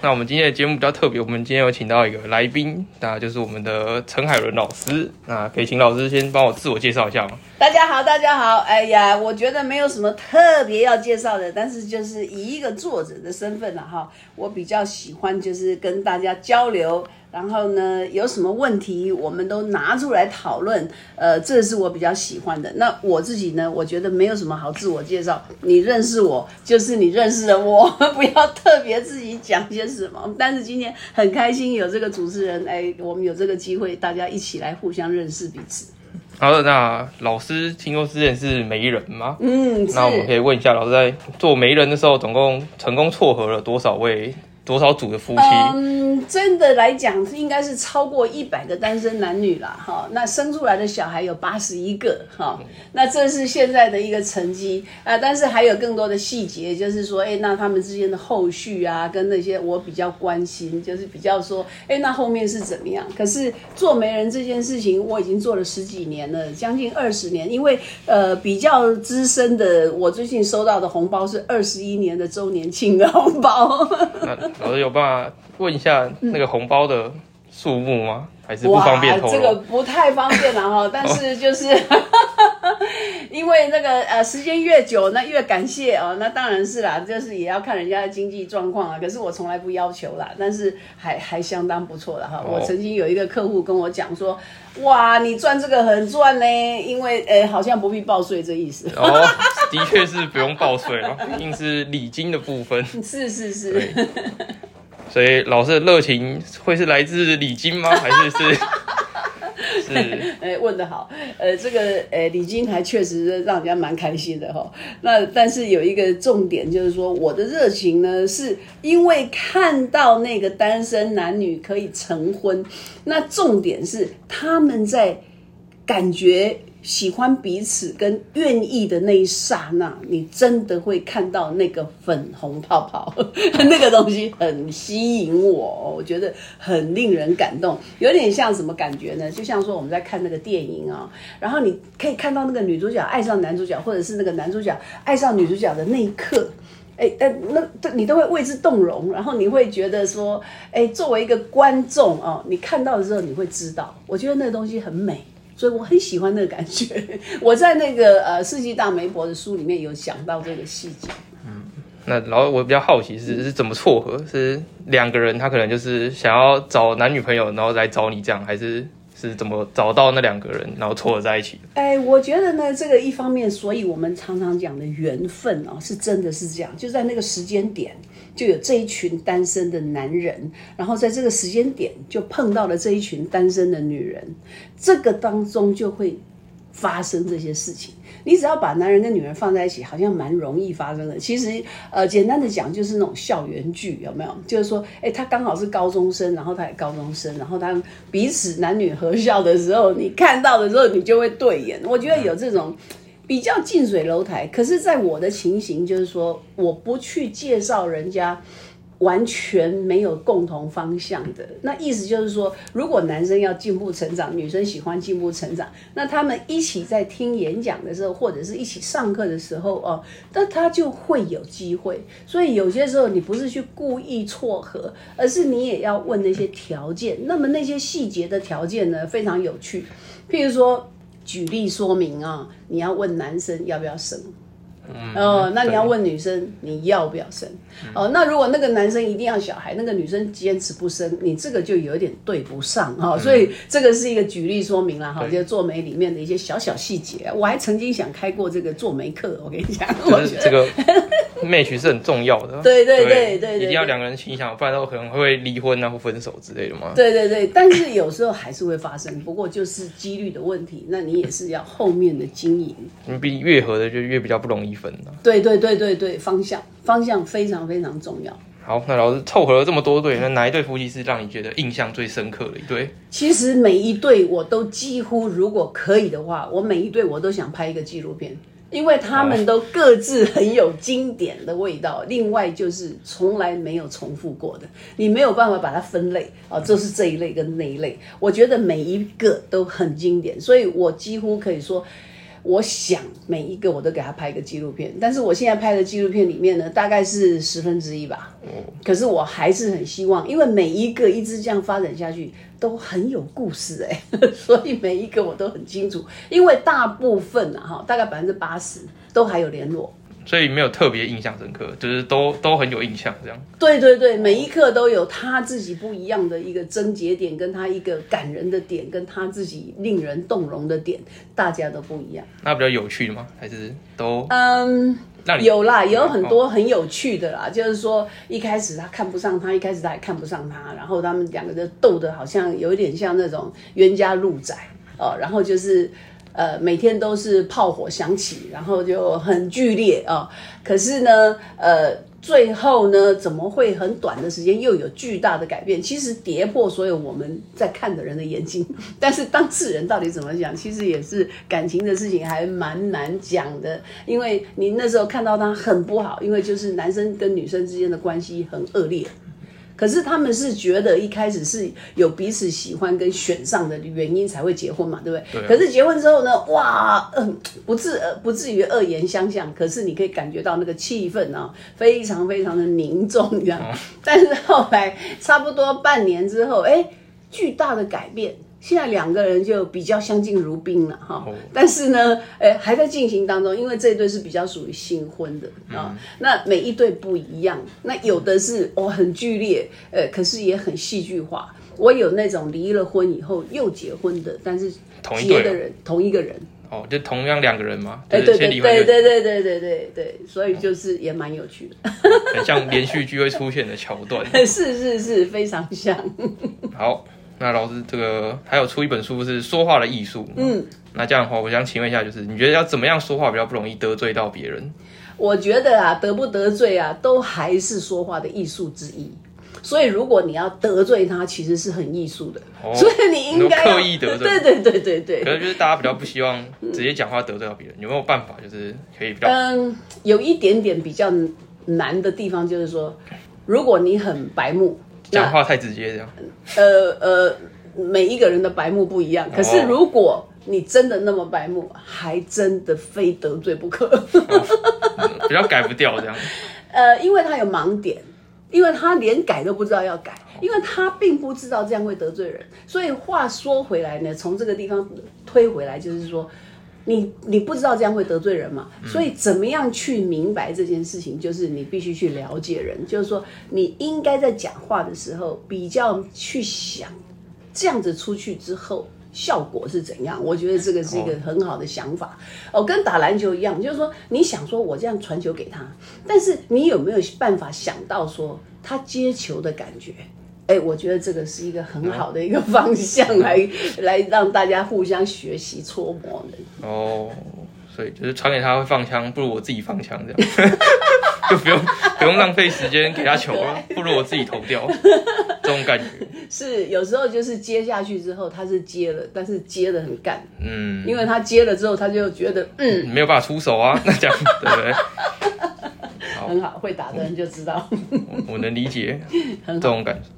那我们今天的节目比较特别，我们今天有请到一个来宾，那就是我们的陈海伦老师。那可以请老师先帮我自我介绍一下吗？大家好，大家好。哎呀，我觉得没有什么特别要介绍的，但是就是以一个作者的身份了哈，我比较喜欢就是跟大家交流。然后呢，有什么问题我们都拿出来讨论，呃，这是我比较喜欢的。那我自己呢，我觉得没有什么好自我介绍，你认识我就是你认识的我，不要特别自己讲些什么。但是今天很开心有这个主持人，哎，我们有这个机会，大家一起来互相认识彼此。好的，那老师听说之前是媒人吗？嗯，那我们可以问一下，老师在做媒人的时候，总共成功撮合了多少位？多少组的夫妻？嗯，真的来讲，应该是超过一百个单身男女啦哈。那生出来的小孩有八十一个哈。那这是现在的一个成绩啊。但是还有更多的细节，就是说，哎，那他们之间的后续啊，跟那些我比较关心，就是比较说，哎，那后面是怎么样？可是做媒人这件事情，我已经做了十几年了，将近二十年。因为呃，比较资深的，我最近收到的红包是二十一年的周年庆的红包。老师有办法问一下那个红包的数目吗？还是不方便透露？这个不太方便了哈，但是就是 因为那个呃时间越久，那越感谢哦，那当然是啦，就是也要看人家的经济状况啊。可是我从来不要求啦，但是还还相当不错的哈。我曾经有一个客户跟我讲说，哇，你赚这个很赚呢，因为呃好像不必报税这意思。哦，的确是不用报税了，毕竟是礼金的部分。是是是。所以老师的热情会是来自礼金吗？还是是是？哎，问的好。呃，这个呃礼金还确实让人家蛮开心的哈。那但是有一个重点就是说，我的热情呢，是因为看到那个单身男女可以成婚，那重点是他们在感觉。喜欢彼此跟愿意的那一刹那，你真的会看到那个粉红泡泡，那个东西很吸引我，我觉得很令人感动，有点像什么感觉呢？就像说我们在看那个电影啊，然后你可以看到那个女主角爱上男主角，或者是那个男主角爱上女主角的那一刻，哎，但那你都会为之动容，然后你会觉得说，哎，作为一个观众啊，你看到的时候你会知道，我觉得那个东西很美。所以我很喜欢那个感觉。我在那个呃《世纪大媒婆》的书里面有想到这个细节。嗯，那然后我比较好奇是是怎么撮合？是两个人他可能就是想要找男女朋友，然后来找你这样，还是是怎么找到那两个人，然后撮合在一起？哎，我觉得呢，这个一方面，所以我们常常讲的缘分哦，是真的是这样，就在那个时间点。就有这一群单身的男人，然后在这个时间点就碰到了这一群单身的女人，这个当中就会发生这些事情。你只要把男人跟女人放在一起，好像蛮容易发生的。其实，呃，简单的讲就是那种校园剧，有没有？就是说，哎，他刚好是高中生，然后他也高中生，然后他彼此男女合校的时候，你看到的时候，你就会对眼。我觉得有这种。比较近水楼台，可是，在我的情形就是说，我不去介绍人家完全没有共同方向的。那意思就是说，如果男生要进步成长，女生喜欢进步成长，那他们一起在听演讲的时候，或者是一起上课的时候哦，那他就会有机会。所以有些时候，你不是去故意撮合，而是你也要问那些条件。那么那些细节的条件呢，非常有趣，譬如说。举例说明啊，你要问男生要不要生。哦，那你要问女生你要不要生？哦，那如果那个男生一定要小孩，那个女生坚持不生，你这个就有点对不上哈。所以这个是一个举例说明了哈，就做媒里面的一些小小细节。我还曾经想开过这个做媒课，我跟你讲，我觉得这个 match 是很重要的。对对对对，一定要两个人倾想，不然的话可能会离婚啊或分手之类的嘛。对对对，但是有时候还是会发生，不过就是几率的问题，那你也是要后面的经营。你比越合的就越比较不容易。分对对对对对，方向方向非常非常重要。好，那老师凑合了这么多对，那哪一对夫妻是让你觉得印象最深刻的一对？其实每一对我都几乎，如果可以的话，我每一对我都想拍一个纪录片，因为他们都各自很有经典的味道。另外就是从来没有重复过的，你没有办法把它分类啊，这是这一类跟那一类。我觉得每一个都很经典，所以我几乎可以说。我想每一个我都给他拍一个纪录片，但是我现在拍的纪录片里面呢，大概是十分之一吧。可是我还是很希望，因为每一个一直这样发展下去都很有故事哎、所以每一个我都很清楚，因为大部分啊哈，大概百分之八十都还有联络。所以没有特别印象深刻，就是都都很有印象这样。对对对，每一刻都有他自己不一样的一个症结点，跟他一个感人的点，跟他自己令人动容的点，大家都不一样。那比较有趣的吗？还是都嗯，有啦，有很多很有趣的啦，就是说一开始他看不上他，一开始他也看不上他，然后他们两个就斗得好像有一点像那种冤家路窄哦，然后就是。呃，每天都是炮火响起，然后就很剧烈啊、可是呢，呃，最后呢，怎么会很短的时间又有巨大的改变？其实跌破所有我们在看的人的眼睛，但是当事人到底怎么想，其实也是感情的事情，还蛮难讲的。因为你那时候看到他很不好，因为就是男生跟女生之间的关系很恶劣。可是他们是觉得一开始是有彼此喜欢跟选上的原因才会结婚嘛，对不对？对啊可是结婚之后呢，哇，嗯，不至呃不至于恶言相向，可是你可以感觉到那个气氛啊，非常非常的凝重这样。但是后来差不多半年之后，哎，巨大的改变。现在两个人就比较相敬如宾了哈，哦但是呢，呃，还在进行当中，因为这一对是比较属于新婚的啊、那每一对不一样，那有的是哦很剧烈，呃，可是也很戏剧化。我有那种离了婚以后又结婚的，但是同一对结的人同一个人，哦，就同样两个人嘛，哎，对对对对对对对，所以就是也蛮有趣的，很像连续剧会出现的桥段。是是是，非常像。好，那老师这个还有出一本书是说话的艺术。嗯，那这样的话，我想请问一下，就是你觉得要怎么样说话比较不容易得罪到别人？我觉得啊，得不得罪啊，都还是说话的艺术之一。所以，如果你要得罪他，其实是很艺术的。哦所以你应该刻意得罪对对对对对。可能就是大家比较不希望直接讲话得罪到别人，有没有办法就是可以比较？嗯，有一点点比较难的地方，就是说，如果你很白目，讲话太直接这样，呃呃，每一个人的白目不一样。可是如果你真的那么白目，还真的非得罪不可。嗯比较改不掉这样。呃，因为他有盲点，因为他连改都不知道要改，因为他并不知道这样会得罪人。所以话说回来呢，从这个地方推回来，就是说。你你不知道这样会得罪人嘛？所以怎么样去明白这件事情，就是你必须去了解人，就是说你应该在讲话的时候比较去想，这样子出去之后效果是怎样？我觉得这个是一个很好的想法。哦，跟打篮球一样，就是说你想说我这样传球给他，但是你有没有办法想到说他接球的感觉？哎，我觉得这个是一个很好的一个方向来，来让大家互相学习搓磨的。哦，所以就是传给他会放枪，不如我自己放枪这样，就不用不用浪费时间给他球 了，不如我自己投掉，这种感觉。是有时候就是接下去之后，他是接了，但是接的很干，嗯，因为他接了之后，他就觉得嗯。没有办法出手啊，那这样对不对？很好，会打的人就知道。我我能理解很这种感觉，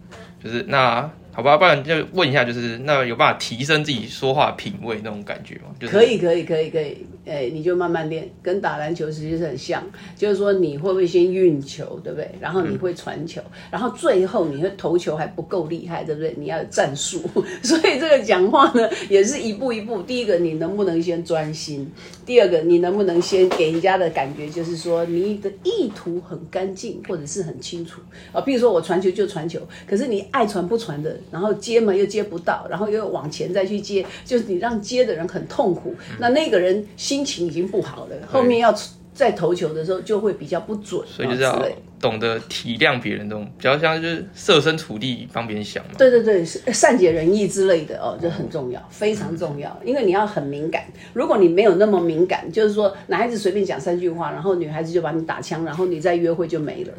就是那好吧，不然就问一下，就是那有办法提升自己说话品味那种感觉吗？就是可以，可以，可以，可以，哎，你就慢慢练，跟打篮球其实是很像，就是说你会不会先运球，对不对？然后你会传球，然后最后你会投球还不够厉害，对不对？你要有战术，所以这个讲话呢也是一步一步。第一个，你能不能先专心？第二个，你能不能先给人家的感觉就是说你的意图很干净，或者是很清楚啊？比如说我传球就传球，可是你爱传不传的，然后接嘛又接不到，然后又往前再去接，就是你让接的人很痛苦，那那个人心情已经不好了，后面要再投球的时候就会比较不准，所以就是要懂得体谅别人，这种比较像就是设身处地帮别人想嘛。对对对，善解人意之类的哦，这很重要，非常重要。因为你要很敏感，如果你没有那么敏感，就是说男孩子随便讲三句话，然后女孩子就把你打枪，然后你再约会就没了。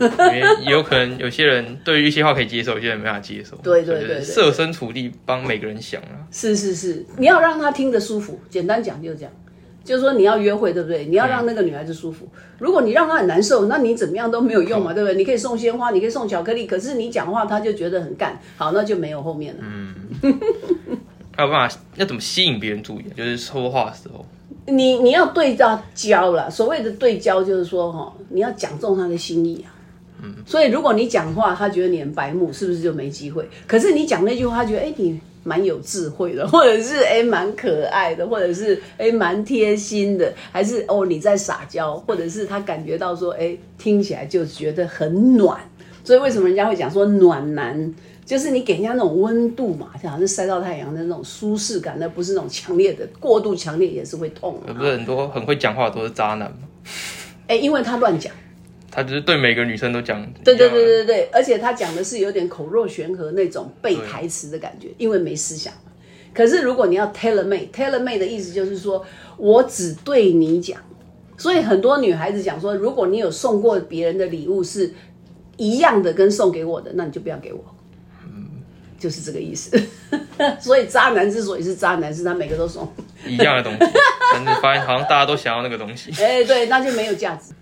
因为也有可能有些人 对于一些话可以接受，有些人没法接受。对对对设身处地帮每个人想啊。是是是，你要让他听得舒服。简单讲就是这样，就是说你要约会，对不对？你要让那个女孩子舒服。如果你让她很难受，那你怎么样都没有用嘛，对不对？你可以送鲜花，你可以送巧克力，可是你讲话她就觉得很干，好，那就没有后面了。嗯 还有办法要怎么吸引别人注意？就是说话的时候，你你要对他焦了，所谓的对焦就是说哈，你要讲中她的心意啊。嗯，所以如果你讲话，他觉得你很白目，是不是就没机会？可是你讲那句话，他觉得哎你蛮有智慧的，或者是哎蛮可爱的，或者是哎蛮贴心的，还是哦你在撒娇，或者是他感觉到说哎听起来就觉得很暖。所以为什么人家会讲说暖男？就是你给人家那种温度嘛，就好像是晒到太阳的那种舒适感，那不是那种强烈的、过度强烈也是会痛。不是很多很会讲话都是渣男吗？哎，因为他乱讲，他就是对每个女生都讲。对对对对对，而且他讲的是有点口若悬河那种背台词的感觉，因为没思想。可是如果你要 tailor made，tailor made 的意思就是说我只对你讲，所以很多女孩子讲说，如果你有送过别人的礼物是一样的跟送给我的，那你就不要给我。嗯就是这个意思，所以渣男之所以是渣男，是他每个都送一样的东西，但是发现好像大家都想要那个东西。哎，对，那就没有价值。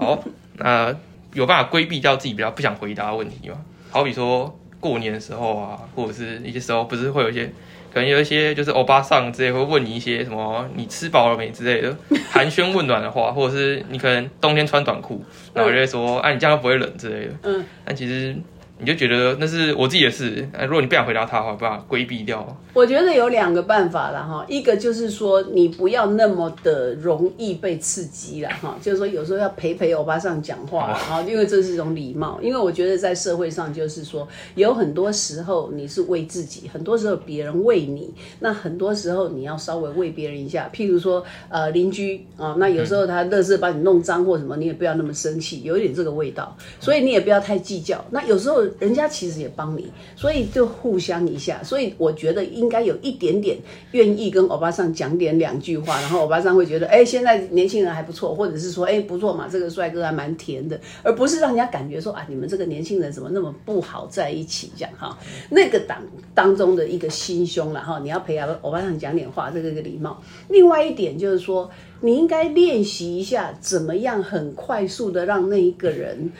好，那有办法规避掉自己比较不想回答的问题吗？好比说过年的时候啊，或者是一些时候，不是会有一些可能有一些就是欧巴桑之类会问你一些什么你吃饱了没之类的寒暄问暖的话，或者是你可能冬天穿短裤，然后就会说啊你这样不会冷之类的。嗯，但其实。你就觉得那是我自己的事，如果你不想回答他的话，把它规避掉。我觉得有两个办法了哈，一个就是说你不要那么的容易被刺激了哈，就是说有时候要陪陪欧巴上讲话哈，因为这是一种礼貌。因为我觉得在社会上就是说有很多时候你是为自己，很多时候别人为你，那很多时候你要稍微为别人一下。譬如说呃邻居啊，那有时候他乐事把你弄脏或什么，你也不要那么生气，有一点这个味道，所以你也不要太计较。那有时候。人家其实也帮你，所以就互相一下。所以我觉得应该有一点点愿意跟欧巴桑讲点两句话，然后欧巴桑会觉得，哎，现在年轻人还不错，或者是说，哎，不错嘛，这个帅哥还蛮甜的，而不是让人家感觉说，啊，你们这个年轻人怎么那么不好在一起这样哈。那个当当中的一个心胸了哈，你要陪欧巴桑讲点话，这个一个礼貌。另外一点就是说，你应该练习一下怎么样很快速的让那一个人。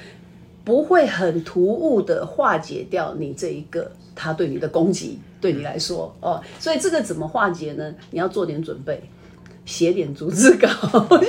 不会很突兀的化解掉你这一个他对你的攻击，对你来说哦，所以这个怎么化解呢？你要做点准备。写点逐字稿，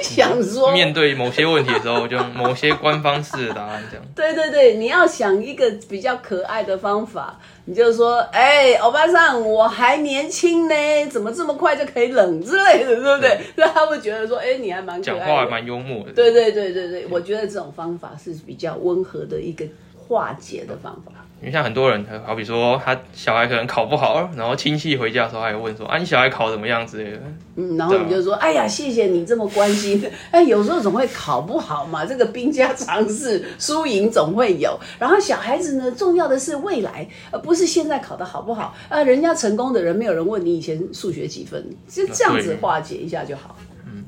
想说面对某些问题的时候，就某些官方式的答案这样。对对对，你要想一个比较可爱的方法，你就说，哎，欧巴桑，我还年轻呢，怎么这么快就可以冷之类的，对不对？那他会觉得说，哎，你还蛮讲话还蛮幽默的。对对对对对，我觉得这种方法是比较温和的一个化解的方法。因为像很多人，好比说他小孩可能考不好，然后亲戚回家的时候还有问说啊，你小孩考怎么样之类的。嗯，然后你就说，哎呀，谢谢你这么关心。哎，有时候总会考不好嘛，这个兵家常事，输赢总会有。然后小孩子呢，重要的是未来，而不是现在考的好不好。啊，人家成功的人，没有人问你以前数学几分，就这样子化解一下就好。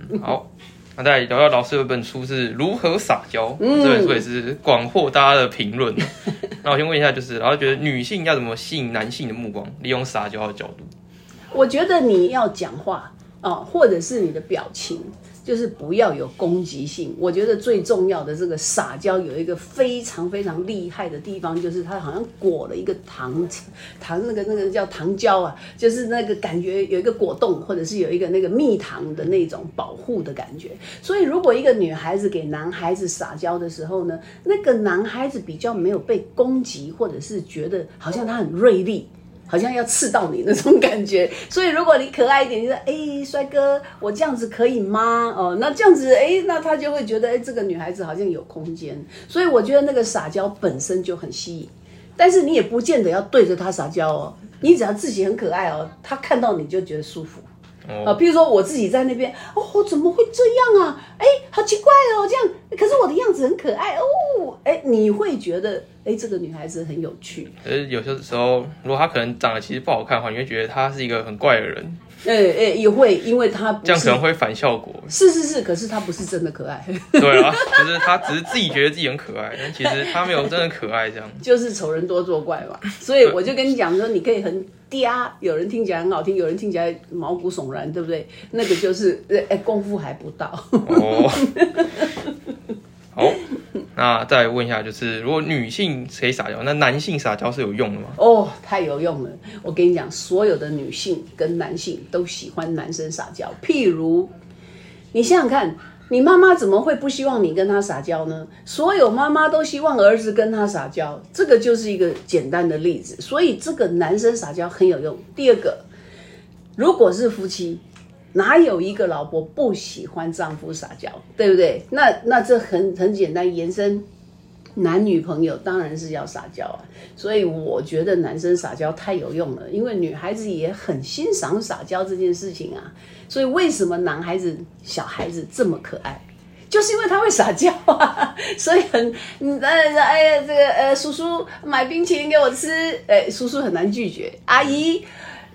嗯，好。那再聊聊老师有本书是如何撒娇，这本书也是广获大家的评论。那我先问一下，就是老师觉得女性要怎么吸引男性的目光，利用撒娇的角度？我觉得你要讲话哦，或者是你的表情。就是不要有攻击性。我觉得最重要的这个撒娇有一个非常非常厉害的地方，就是它好像裹了一个糖糖那个那个叫糖胶啊，就是那个感觉有一个果冻，或者是有一个那个蜜糖的那种保护的感觉。所以如果一个女孩子给男孩子撒娇的时候呢，那个男孩子比较没有被攻击，或者是觉得好像他很锐利。好像要刺到你那种感觉，所以如果你可爱一点，你说哎，帅哥，我这样子可以吗？哦，那这样子，哎，那他就会觉得，哎，这个女孩子好像有空间。所以我觉得那个撒娇本身就很吸引，但是你也不见得要对着他撒娇哦，你只要自己很可爱哦，他看到你就觉得舒服。啊，比如说我自己在那边，哦，怎么会这样啊？哎，好奇怪哦，这样，可是我的样子很可爱哦，哎，你会觉得，哎，这个女孩子很有趣。可是有些时候，如果她可能长得其实不好看的话，你会觉得她是一个很怪的人。哎哎，也会，因为他这样可能会反效果。是是是，可是他不是真的可爱。对啊，就是他只是自己觉得自己很可爱，但其实他没有真的可爱，这样。就是丑人多作怪嘛，所以我就跟你讲说，你可以很。嗲，有人听起来很好听，有人听起来毛骨悚然，对不对？那个就是哎，功夫还不到。哦。那再问一下，就是如果女性可以撒娇，那男性撒娇是有用的吗？哦，太有用了！我跟你讲，所有的女性跟男性都喜欢男生撒娇。譬如你想想看，你妈妈怎么会不希望你跟她撒娇呢？所有妈妈都希望儿子跟她撒娇，这个就是一个简单的例子。所以这个男生撒娇很有用。第二个，如果是夫妻，哪有一个老婆不喜欢丈夫撒娇，对不对？那那这很很简单，延伸男女朋友当然是要撒娇啊。所以我觉得男生撒娇太有用了，因为女孩子也很欣赏撒娇这件事情啊。所以为什么男孩子、小孩子这么可爱，就是因为他会撒娇啊。所以很，嗯，哎呀，这个呃，叔叔买冰淇淋给我吃，哎，叔叔很难拒绝。阿姨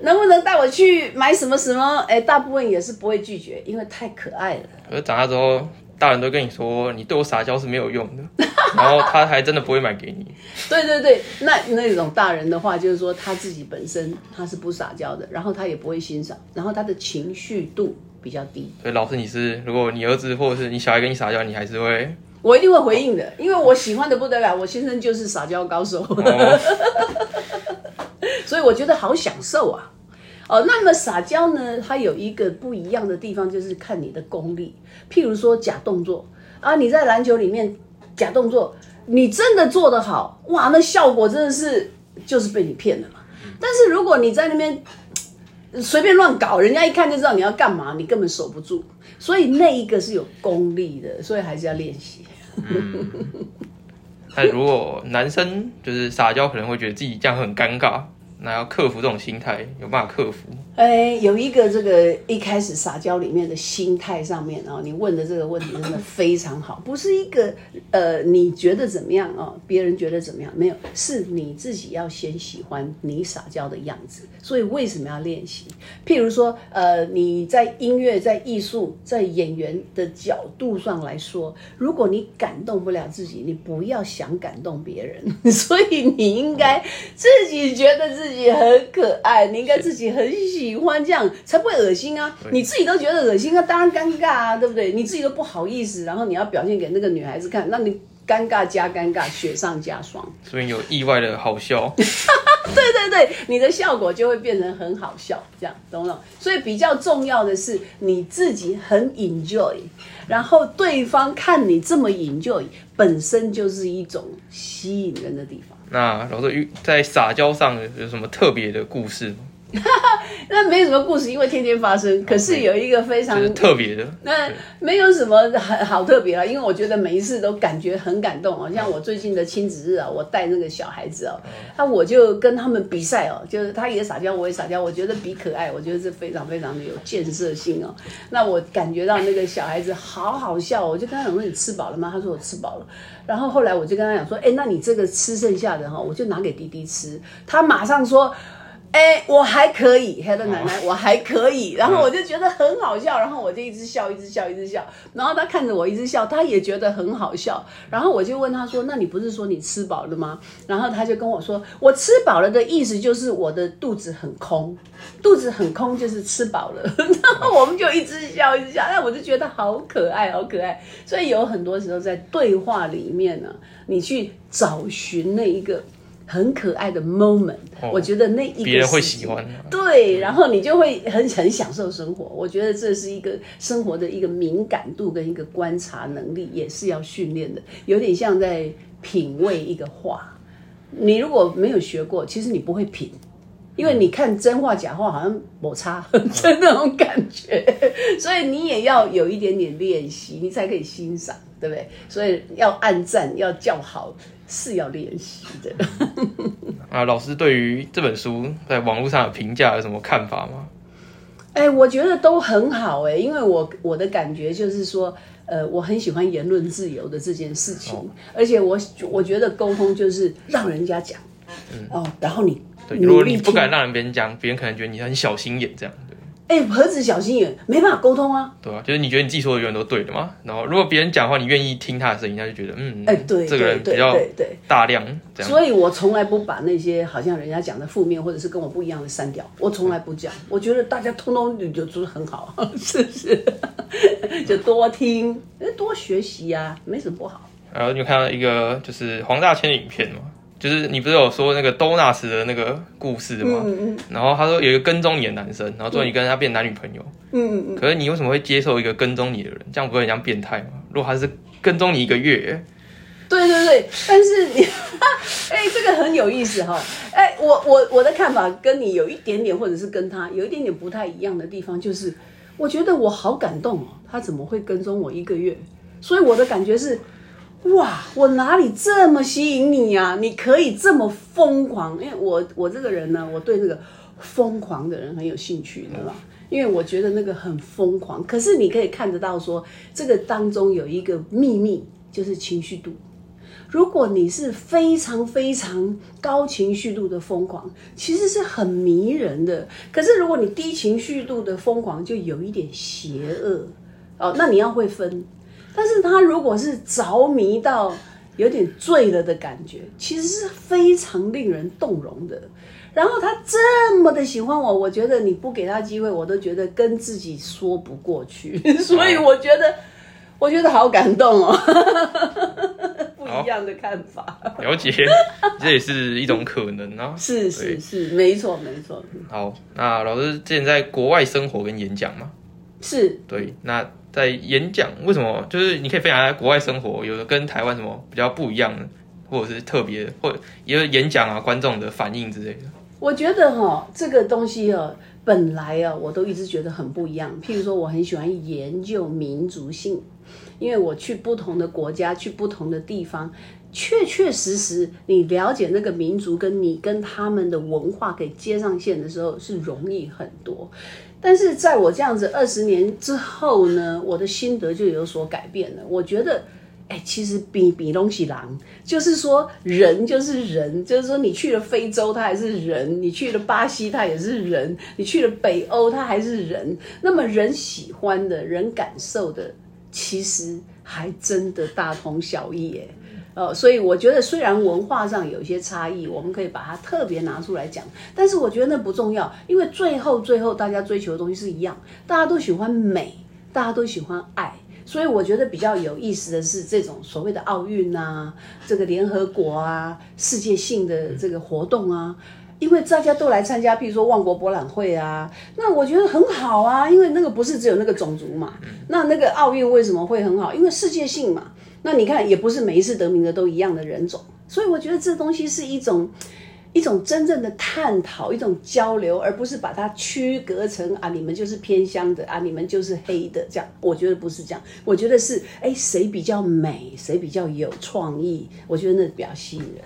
能不能带我去买什么什么？哎，大部分也是不会拒绝，因为太可爱了。而长大之后，大人都跟你说，你对我撒娇是没有用的，然后他还真的不会买给你。对对对，那那种大人的话，就是说他自己本身他是不撒娇的，然后他也不会欣赏，然后他的情绪度比较低。所以老师，你是如果你儿子或者是你小孩跟你撒娇，你还是会我一定会回应的，因为我喜欢的不得了，我先生就是撒娇高手，哦，所以我觉得好享受啊。哦，那么撒娇呢，它有一个不一样的地方，就是看你的功力。譬如说假动作啊，你在篮球里面假动作，你真的做得好，哇，那效果真的是就是被你骗了嘛。但是如果你在那边随便乱搞，人家一看就知道你要干嘛，你根本守不住。所以那一个是有功力的，所以还是要练习。但如果男生就是撒娇，可能会觉得自己这样很尴尬，那要克服这种心态，有办法克服。哎，有一个这个一开始撒娇里面的心态上面哦，你问的这个问题真的非常好，不是一个呃你觉得怎么样哦，别人觉得怎么样没有，是你自己要先喜欢你撒娇的样子。所以为什么要练习？譬如说呃你在音乐、在艺术、在演员的角度上来说，如果你感动不了自己，你不要想感动别人。所以你应该自己觉得自己很可爱，你应该自己很喜欢这样，才不会恶心啊！你自己都觉得恶心，那当然尴尬啊，对不对？你自己都不好意思，然后你要表现给那个女孩子看，那你尴尬加尴尬，雪上加霜。所以有意外的好笑，对对对，你的效果就会变成很好笑，这样懂不懂？所以比较重要的是你自己很 enjoy，然后对方看你这么 enjoy，本身就是一种吸引人的地方。那老师在撒娇上有什么特别的故事吗？那没什么故事，因为天天发生。可是有一个非常就是特别的，那没有什么很好特别了，因为我觉得每一次都感觉很感动哦。像我最近的亲子日啊，我带那个小孩子哦，那我就跟他们比赛哦，就是他也撒娇，我也撒娇，我觉得比可爱，我觉得是非常非常的有建设性哦。那我感觉到那个小孩子好好笑哦，我就跟他讲说：“你吃饱了吗？”他说：“我吃饱了。”然后后来我就跟他讲说：“哎，那你这个吃剩下的哈，我就拿给弟弟吃。”他马上说。哎，我还可以，黑的奶奶，我还可以，然后我就觉得很好笑，然后我就一直笑，一直笑，一直笑，然后他看着我一直笑，他也觉得很好笑，然后我就问他说：“那你不是说你吃饱了吗？”然后他就跟我说：“我吃饱了的意思就是我的肚子很空，肚子很空就是吃饱了。”然后我们就一直笑，一直笑，那我就觉得好可爱，好可爱。所以有很多时候在对话里面呢，你去找寻那一个。很可爱的 moment，、哦我觉得那一个别人会喜欢。对，然后你就会很很享受生活。我觉得这是一个生活的一个敏感度跟一个观察能力，也是要训练的。有点像在品味一个画。你如果没有学过，其实你不会品，因为你看真话假话好像摩擦，就那种感觉。所以你也要有一点点练习，你才可以欣赏，对不对？所以要暗赞，要叫好，是要练习的。啊，老师对于这本书在网络上的评价有什么看法吗？哎，我觉得都很好哎，因为我我的感觉就是说，呃，我很喜欢言论自由的这件事情，而且我我觉得沟通就是让人家讲，嗯。哦，然后你对，如果你不敢让别人讲，别人可能觉得你很小心眼，这样对哎，何止小心眼，没办法沟通啊。对啊、就是你觉得你自己说的永远都对的嘛。然后如果别人讲话，你愿意听他的声音，他就觉得嗯，哎，对，这个人对比较对对对大量这样。所以我从来不把那些好像人家讲的负面或者是跟我不一样的删掉，我从来不讲。我觉得大家通通你就就是很好，是不是？就多听，多学习啊，没什么不好。然后你有看到一个就是黄大千的影片嘛，就是你不是有说那个多纳斯的那个故事吗？然后他说有一个跟踪你的男生，然后最后你跟他变男女朋友，嗯嗯嗯，可是你为什么会接受一个跟踪你的人？这样不会很像变态吗？如果他是跟踪你一个月，对对对，但是你，哎，这个很有意思哈。哎，我我我的看法跟你有一点点，或者是跟他有一点点不太一样的地方，就是我觉得我好感动哦，他怎么会跟踪我一个月？所以我的感觉是，哇，我哪里这么吸引你呀、你可以这么疯狂？因为我我这个人呢，我对那个疯狂的人很有兴趣，对吧？因为我觉得那个很疯狂，可是你可以看得到说，这个当中有一个秘密，就是情绪度。如果你是非常非常高情绪度的疯狂，其实是很迷人的。可是如果你低情绪度的疯狂，就有一点邪恶哦。那你要会分。但是他如果是着迷到有点醉了的感觉，其实是非常令人动容的。然后他这么的喜欢我，我觉得你不给他机会，我都觉得跟自己说不过去。所以我觉得，我觉得好感动哦。不一样的看法，了解，这也是一种可能啊。是是是，没错没错，好，那老师之前在国外生活跟演讲嘛，是对，那在演讲为什么就是你可以分享在国外生活，有的跟台湾什么比较不一样的，或者是特别，或者也有演讲啊观众的反应之类的。我觉得哈、这个东西哦，本来啊，我都一直觉得很不一样。譬如说，我很喜欢研究民族性，因为我去不同的国家，去不同的地方，确确实实，你了解那个民族，跟你跟他们的文化给接上线的时候，是容易很多。但是在我这样子二十年之后呢，我的心得就有所改变了。我觉得。哎，其实比比东西狼，就是说人就是人，就是说你去了非洲，他还是人；你去了巴西，他也是人；你去了北欧，他还是人。那么人喜欢的人感受的，其实还真的大同小异耶。呃，所以我觉得虽然文化上有一些差异，我们可以把它特别拿出来讲，但是我觉得那不重要，因为最后最后大家追求的东西是一样，大家都喜欢美，大家都喜欢爱。所以我觉得比较有意思的是这种所谓的奥运啊，这个联合国啊，世界性的这个活动啊，因为大家都来参加，譬如说万国博览会啊，那我觉得很好啊，因为那个不是只有那个种族嘛，那那个奥运为什么会很好？因为世界性嘛，那你看也不是每一次得名的都一样的人种，所以我觉得这东西是一种。一种真正的探讨，一种交流，而不是把它区隔成啊，你们就是偏乡的啊，你们就是黑的这样。我觉得不是这样，我觉得是哎，谁比较美，谁比较有创意，我觉得那比较吸引人。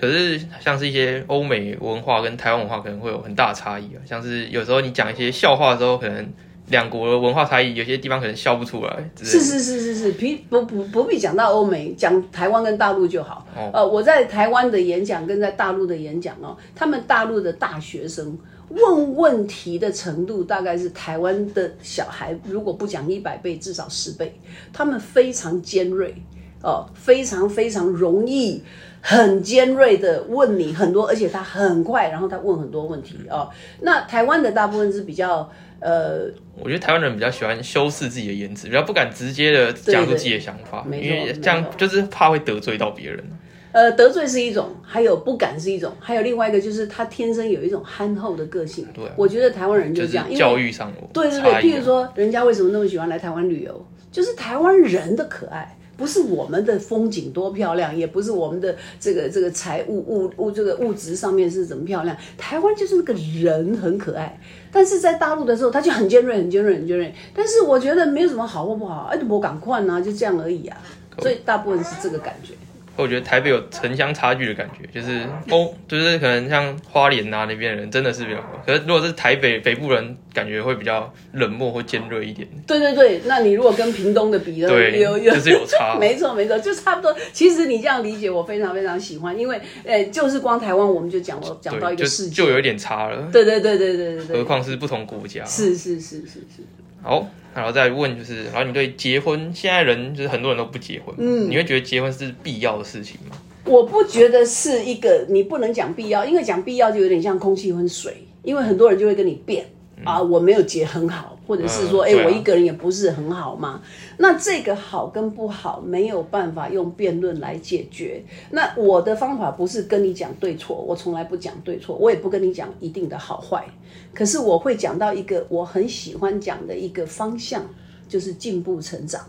可是像是一些欧美文化跟台湾文化可能会有很大的差异啊，像是有时候你讲一些笑话的时候，可能两国的文化差异，有些地方可能笑不出来。是是是是是，不不不不必讲到欧美，讲台湾跟大陆就好。哦呃，我在台湾的演讲跟在大陆的演讲哦，他们大陆的大学生问问题的程度，大概是台湾的小孩如果不讲一百倍，至少十倍。他们非常尖锐哦，非常非常容易。很尖锐的问你很多，而且他很快，然后他问很多问题哦。那台湾的大部分是比较呃我觉得台湾人比较喜欢修饰自己的言辞，比较不敢直接的讲出自己的想法，对对因为这样就是怕会得罪到别人。呃，得罪是一种，还有不敢是一种，还有另外一个就是他天生有一种憨厚的个性。对啊我觉得台湾人就就是这样，教育上有对对对，譬如说，人家为什么那么喜欢来台湾旅游，就是台湾人的可爱。不是我们的风景多漂亮，也不是我们的这个这个财物物物这个物质上面是怎么漂亮。台湾就是那个人很可爱，但是在大陆的时候他就很尖锐、很尖锐、很尖锐。但是我觉得没有什么好或不好，哎，我赶快呢，就这样而已啊。所以大部分是这个感觉。我觉得台北有城乡差距的感觉，就是哦，就是可能像花莲啊那边的人真的是比较，可是如果是台北北部人，感觉会比较冷漠或尖锐一点。对对对，那你如果跟屏东的比的，对有有就是有差 没错没错，就差不多。其实你这样理解，我非常非常喜欢，因为呃，就是光台湾我们就讲了讲到一个世界，就有一点差了，对对对对对对何对，况是不同国家。是是是是是。好，然后再问就是，然后你对结婚，现在人就是很多人都不结婚，嗯，你会觉得结婚是必要的事情吗？我不觉得是一个你不能讲必要，因为讲必要就有点像空气跟水，因为很多人就会跟你辩啊，我没有结很好，或者是说，哎、我一个人也不是很好嘛。那这个好跟不好没有办法用辩论来解决。那我的方法不是跟你讲对错，我从来不讲对错，我也不跟你讲一定的好坏。可是我会讲到一个我很喜欢讲的一个方向，就是进步成长。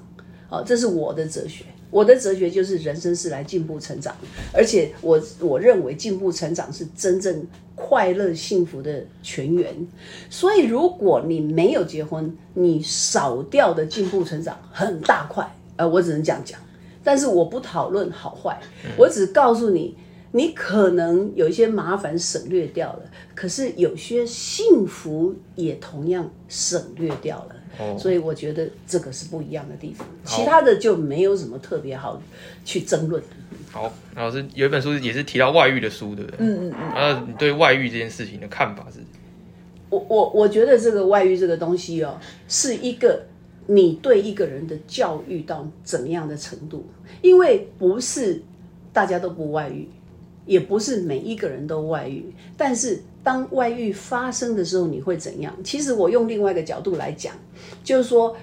哦，这是我的哲学。我的哲学就是人生是来进步成长，而且我我认为进步成长是真正快乐幸福的泉源。所以，如果你没有结婚，你少掉的进步成长很大块。呃，我只能这样讲，但是我不讨论好坏，我只告诉你，你可能有一些麻烦省略掉了，可是有些幸福也同样省略掉了。哦所以我觉得这个是不一样的地方，其他的就没有什么特别好去争论的。好，老师有一本书也是提到外遇的书，对不对？嗯嗯嗯。然后你对外遇这件事情的看法是？我我我觉得这个外遇这个东西哦，是一个你对一个人的教育到怎么样的程度，因为不是大家都不外遇，也不是每一个人都外遇，但是当外遇发生的时候，你会怎样？其实我用另外一个角度来讲，就是说。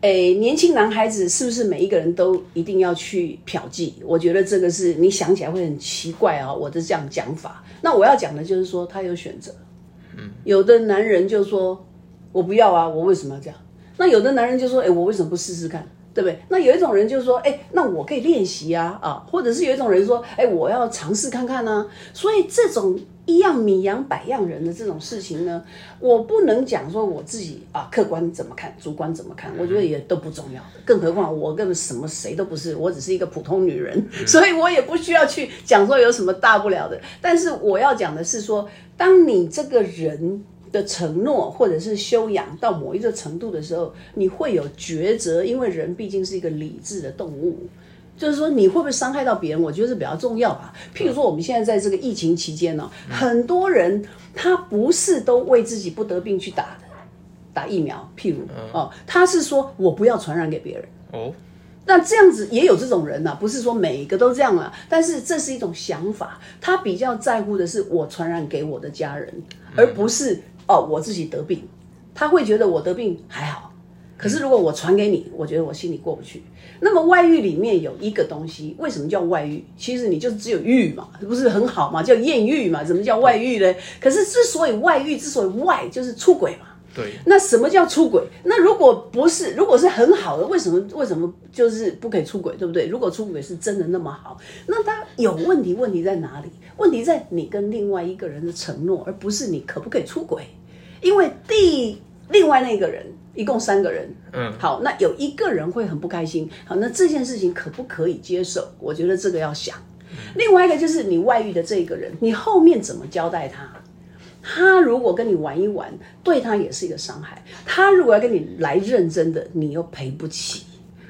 诶，年轻男孩子是不是每一个人都一定要去嫖妓？我觉得这个是你想起来会很奇怪啊、我的这样讲法。那我要讲的就是说，他有选择。嗯有的男人就说：“我不要啊，我为什么要这样？”那有的男人就说：“诶，我为什么不试试看？”对不对？那有一种人就是说：“哎，那我可以练习啊啊！”或者是有一种人说：“哎，我要尝试看看呢、所以这种一样米养百样人的这种事情呢，我不能讲说我自己啊客观怎么看，主观怎么看，我觉得也都不重要。更何况我根本什么谁都不是，我只是一个普通女人，所以我也不需要去讲说有什么大不了的。但是我要讲的是说，当你这个人。的承诺或者是修养到某一个程度的时候，你会有抉择，因为人毕竟是一个理智的动物。就是说，你会不会伤害到别人？我觉得是比较重要吧。譬如说，我们现在在这个疫情期间呢、很多人他不是都为自己不得病去打的，打疫苗。譬如哦，他是说我不要传染给别人。哦，那这样子也有这种人呐、不是说每一个都这样啊，但是这是一种想法，他比较在乎的是我传染给我的家人，而不是哦我自己得病，他会觉得我得病还好，可是如果我传给你，我觉得我心里过不去。那么外遇里面有一个东西，为什么叫外遇？其实你就只有欲嘛，不是很好嘛，叫艳遇嘛，怎么叫外遇呢？可是之所以外遇，之所以外就是出轨嘛。对，那什么叫出轨？那如果不是，如果是很好的，为什么为什么就是不可以出轨，对不对？如果出轨是真的那么好，那他有问题，问题在哪里？问题在你跟另外一个人的承诺，而不是你可不可以出轨。因为第另外那个人一共三个人，嗯，好，那有一个人会很不开心，好，那这件事情可不可以接受？我觉得这个要想。另外一个就是你外遇的这个人，你后面怎么交代他？他如果跟你玩一玩，对他也是一个伤害。他如果要跟你来认真的，你又赔不起。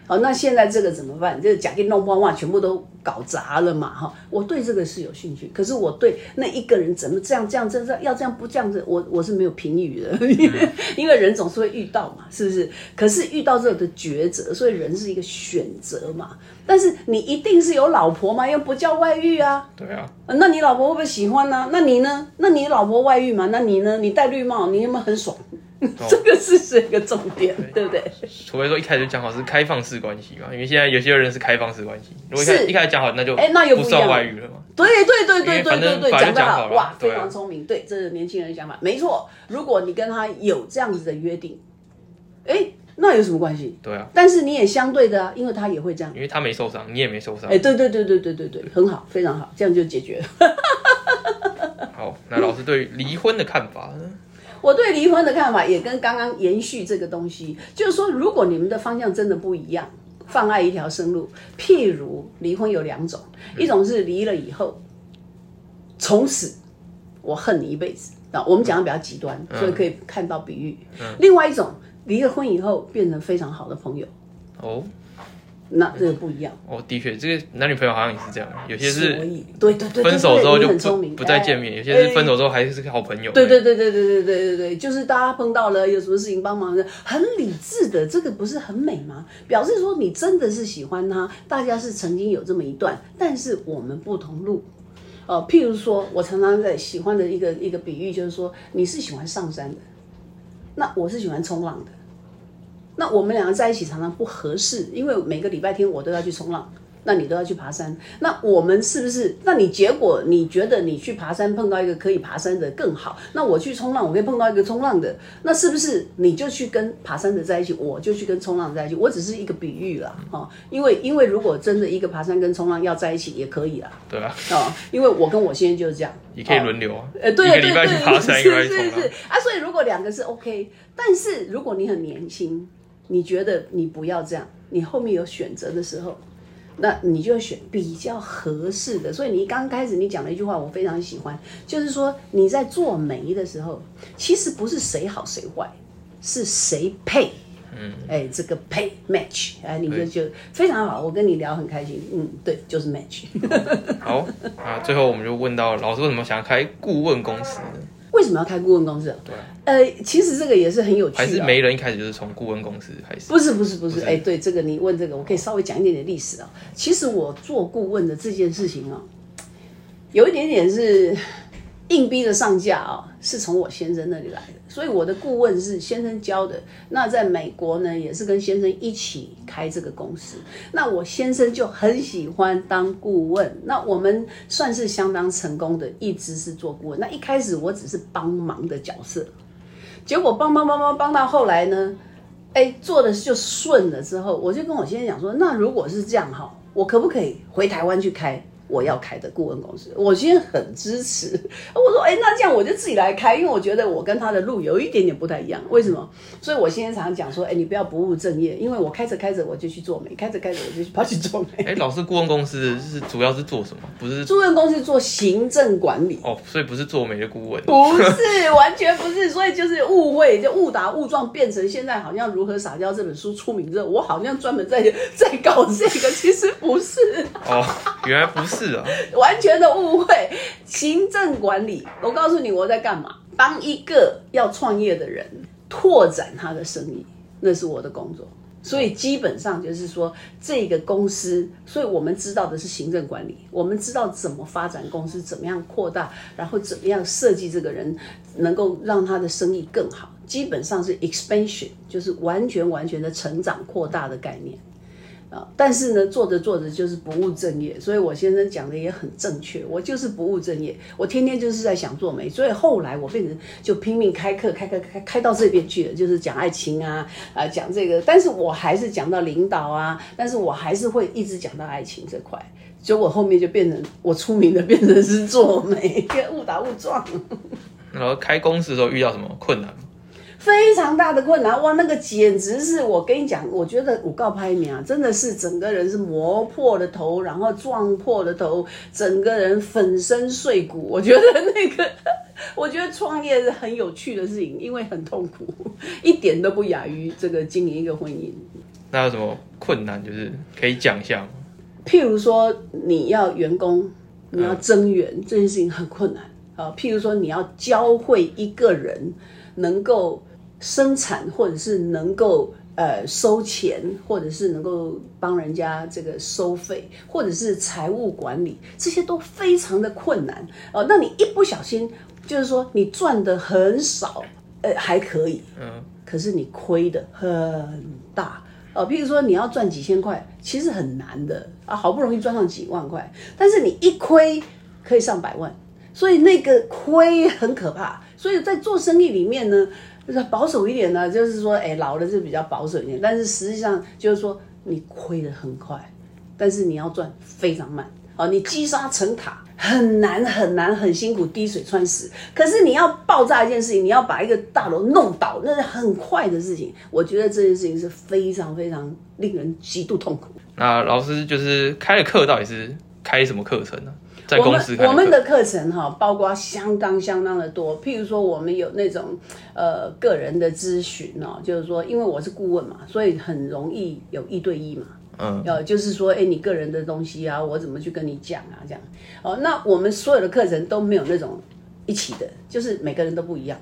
好，那现在这个怎么办？就是假给弄慌话，全部都搞砸了嘛！哈，我对这个是有兴趣，可是我对那一个人怎么这样这样这样要这样不这样子，我我是没有评语的，因 为因为人总是会遇到嘛，是不是？可是遇到这个的抉择，所以人是一个选择嘛。但是你一定是有老婆嘛，又不叫外遇啊。对啊，呃那你老婆会不会喜欢呢、那你呢？那你老婆外遇嘛？那你呢？你戴绿帽，你有没有很爽？这个是是一个重点，对不对？除非说一开始就讲好是开放式关系嘛，因为现在有些人是开放式关系，如果一开是一开始讲好，那就哎那又不不一样算外遇了嘛。对对对对对对对，讲得好哇非常聪明。对，这是年轻人的想法，没错。如果你跟他有这样子的约定，哎，那有什么关系？对啊，但是你也相对的啊，因为他也会这样。因为他没受伤，你也没受伤哎，。对对对对对对对，很好，非常好，这样就解决了。好，那老师对于离婚的看法呢？我对离婚的看法也跟刚刚延续这个东西，就是说，如果你们的方向真的不一样，放爱一条生路。譬如离婚有两种，一种是离了以后，从此我恨你一辈子啊，我们讲的比较极端，所以可以看到比喻。另外一种，离了婚以后变成非常好的朋友，哦那这个不一样。哦，的确，这个男女朋友好像也是这样，有些所是以，对对对，分手之后就很聪明不不再见面，哎有些是分哎手之后还是好朋友。对对对对对对对对对，就是大家碰到了有什么事情帮忙的，很理智的，这个不是很美吗？表示说你真的是喜欢他，大家是曾经有这么一段，但是我们不同路。呃，譬如说，我常常在喜欢的一个一个比喻就是说，你是喜欢上山的，那我是喜欢冲浪的。那我们两个在一起常常不合适，因为每个礼拜天我都要去冲浪，那你都要去爬山。那我们是不是？那你结果你觉得你去爬山碰到一个可以爬山的更好？那我去冲浪，我可以碰到一个冲浪的，那是不是你就去跟爬山的在一起，我就去跟冲浪在一起？我只是一个比喻啦，哈，因为因为如果真的一个爬山跟冲浪要在一起也可以啦，对啊，哦，因为我跟我先生就是这样，也可以轮流啊，呃，对对一个礼拜去对，爬山，一个礼拜是是是去冲浪。啊，所以如果两个是 OK，但是如果你很年轻，你觉得你不要这样，你后面有选择的时候，那你就要选比较合适的。所以你刚开始你讲了一句话，我非常喜欢，就是说你在做媒的时候，其实不是谁好谁坏，是谁配。嗯，哎，这个配 match，哎，你就就非常好，我跟你聊很开心，嗯，对，就是 match。好啊，最后我们就问到老师为什么想要开顾问公司呢？为什么要开顾问公司？对啊，呃，其实这个也是很有趣、啊，还是没人一开始就是从顾问公司开始？不是不是不是，哎，对这个你问这个，我可以稍微讲一点点历史啊。其实我做顾问的这件事情啊，有一点点是硬逼的上架啊，是从我先生那里来的。所以我的顾问是先生教的。那在美国呢，也是跟先生一起开这个公司。那我先生就很喜欢当顾问。那我们算是相当成功的，一直是做顾问。那一开始我只是帮忙的角色，结果帮帮帮帮帮到后来呢？哎，做的就顺了之后，我就跟我先生讲说，那如果是这样哈，我可不可以回台湾去开我要开的顾问公司？我先生很支持，我说，哎，那这样我就自己来开，因为我觉得我跟他的路有一点点不太一样。为什么？所以我现在常常讲说，哎，你不要不务正业，因为我开着开着我就去做媒，开着开着我就去跑去做媒。哎，老师，顾问公司是主要是做什么？不是顾问公司做行政管理。哦，所以不是做媒的顾问。不是，完全不是，所以就是误会，就误打误撞变成现在好像《如何撒娇》这本书出名之后，我好像专门在在搞这个，其实不是。哦，原来不是啊，完全的误会。行政管理，我告诉你我在干嘛，帮一个要创业的人拓展他的生意，那是我的工作。所以基本上就是说，这个公司，所以我们知道的是行政管理，我们知道怎么发展公司，怎么样扩大，然后怎么样设计这个人能够让他的生意更好。基本上是 expansion，就是完全完全的成长扩大的概念。啊，但是呢，做着做着就是不务正业，所以我先生讲的也很正确，我就是不务正业，我天天就是在想做媒，所以后来我变成就拼命开课，开开开开到这边去了，就是讲爱情啊，啊讲这个，但是我还是讲到领导啊，但是我还是会一直讲到爱情这块，结果后面就变成我出名的变成是做媒，误打误撞。然后开公司的时候遇到什么困难吗？非常大的困难哇！那个简直是我跟你讲，我觉得我告拍你啊，真的是整个人是磨破了头，然后撞破了头，整个人粉身碎骨。我觉得那个，我觉得创业是很有趣的事情，因为很痛苦，一点都不亚于这个经营一个婚姻。那有什么困难？就是可以讲一下吗？譬如说，你要员工，你要增员，这件事情很困难啊。譬如说，你要教会一个人能够。生产，或者是能够呃收钱，或者是能够帮人家这个收费，或者是财务管理，这些都非常的困难哦。那你一不小心，就是说你赚的很少，呃还可以，嗯，可是你亏的很大哦。譬如说你要赚几千块，其实很难的啊，好不容易赚上几万块，但是你一亏可以上百万，所以那个亏很可怕。所以在做生意里面呢。就是保守一点呢，就是说，哎，老了是比较保守一点，但是实际上就是说，你亏的很快，但是你要赚非常慢，哦，你积沙成塔很难很难很辛苦，滴水穿石。可是你要爆炸一件事情，你要把一个大楼弄倒，那是很快的事情。我觉得这件事情是非常非常令人极度痛苦。那老师就是开了课，到底是开什么课程呢？在公司我们的课程哈，包括相当相当的多。譬如说，我们有那种呃个人的咨询哦，就是说，因为我是顾问嘛，所以很容易有一对一嘛。嗯，呃，就是说，哎，你个人的东西啊，我怎么去跟你讲啊？这样哦，那我们所有的课程都没有那种一起的，就是每个人都不一样，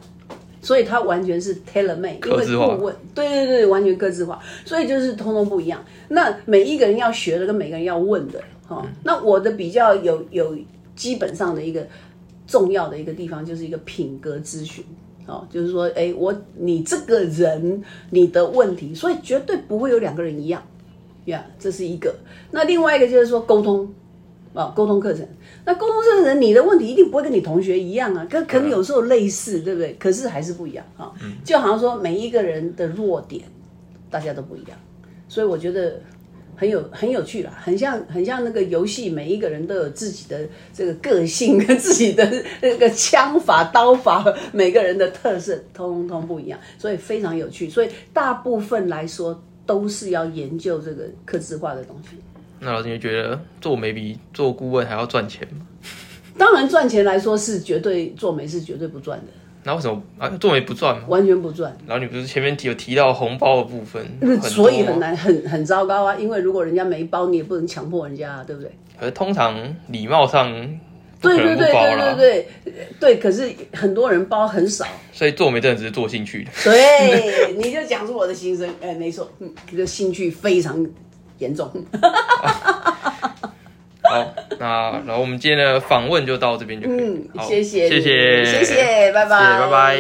所以它完全是 tailor made，因为顾问，对对对，完全个性化，所以就是通通不一样。那每一个人要学的跟每个人要问的。哦，那我的比较有有基本上的一个重要的一个地方，就是一个品格咨询。哦，就是说，哎，我你这个人你的问题，所以绝对不会有两个人一样，呀，这是一个。那另外一个就是说沟通啊，沟通课程。那沟通课程，你的问题一定不会跟你同学一样啊，可可能有时候类似，对不对？可是还是不一样啊。就好像说每一个人的弱点，大家都不一样，所以我觉得。很有很有趣啦，很像很像那个游戏，每一个人都有自己的这个个性跟 自己的那个枪法刀法，每个人的特色通通不一样，所以非常有趣。所以大部分来说都是要研究这个刻字化的东西。那老师你觉得做媒比做顾问还要赚钱吗？当然赚钱来说是绝对做媒是绝对不赚的。那为什么啊？做媒不赚吗？完全不赚。然后你不是前面提有提到红包的部分，所以很难，很很糟糕啊！因为如果人家没包，你也不能强迫人家，对不对？可是通常礼貌上，对对对对对对对。可是很多人包很少，所以做媒真的只是做兴趣的。对，你就讲出我的心声。哎，没错，嗯，这个兴趣非常严重。好，那然后我们今天的访问就到这边就可以。嗯，谢谢，谢谢，谢谢，拜拜，拜拜。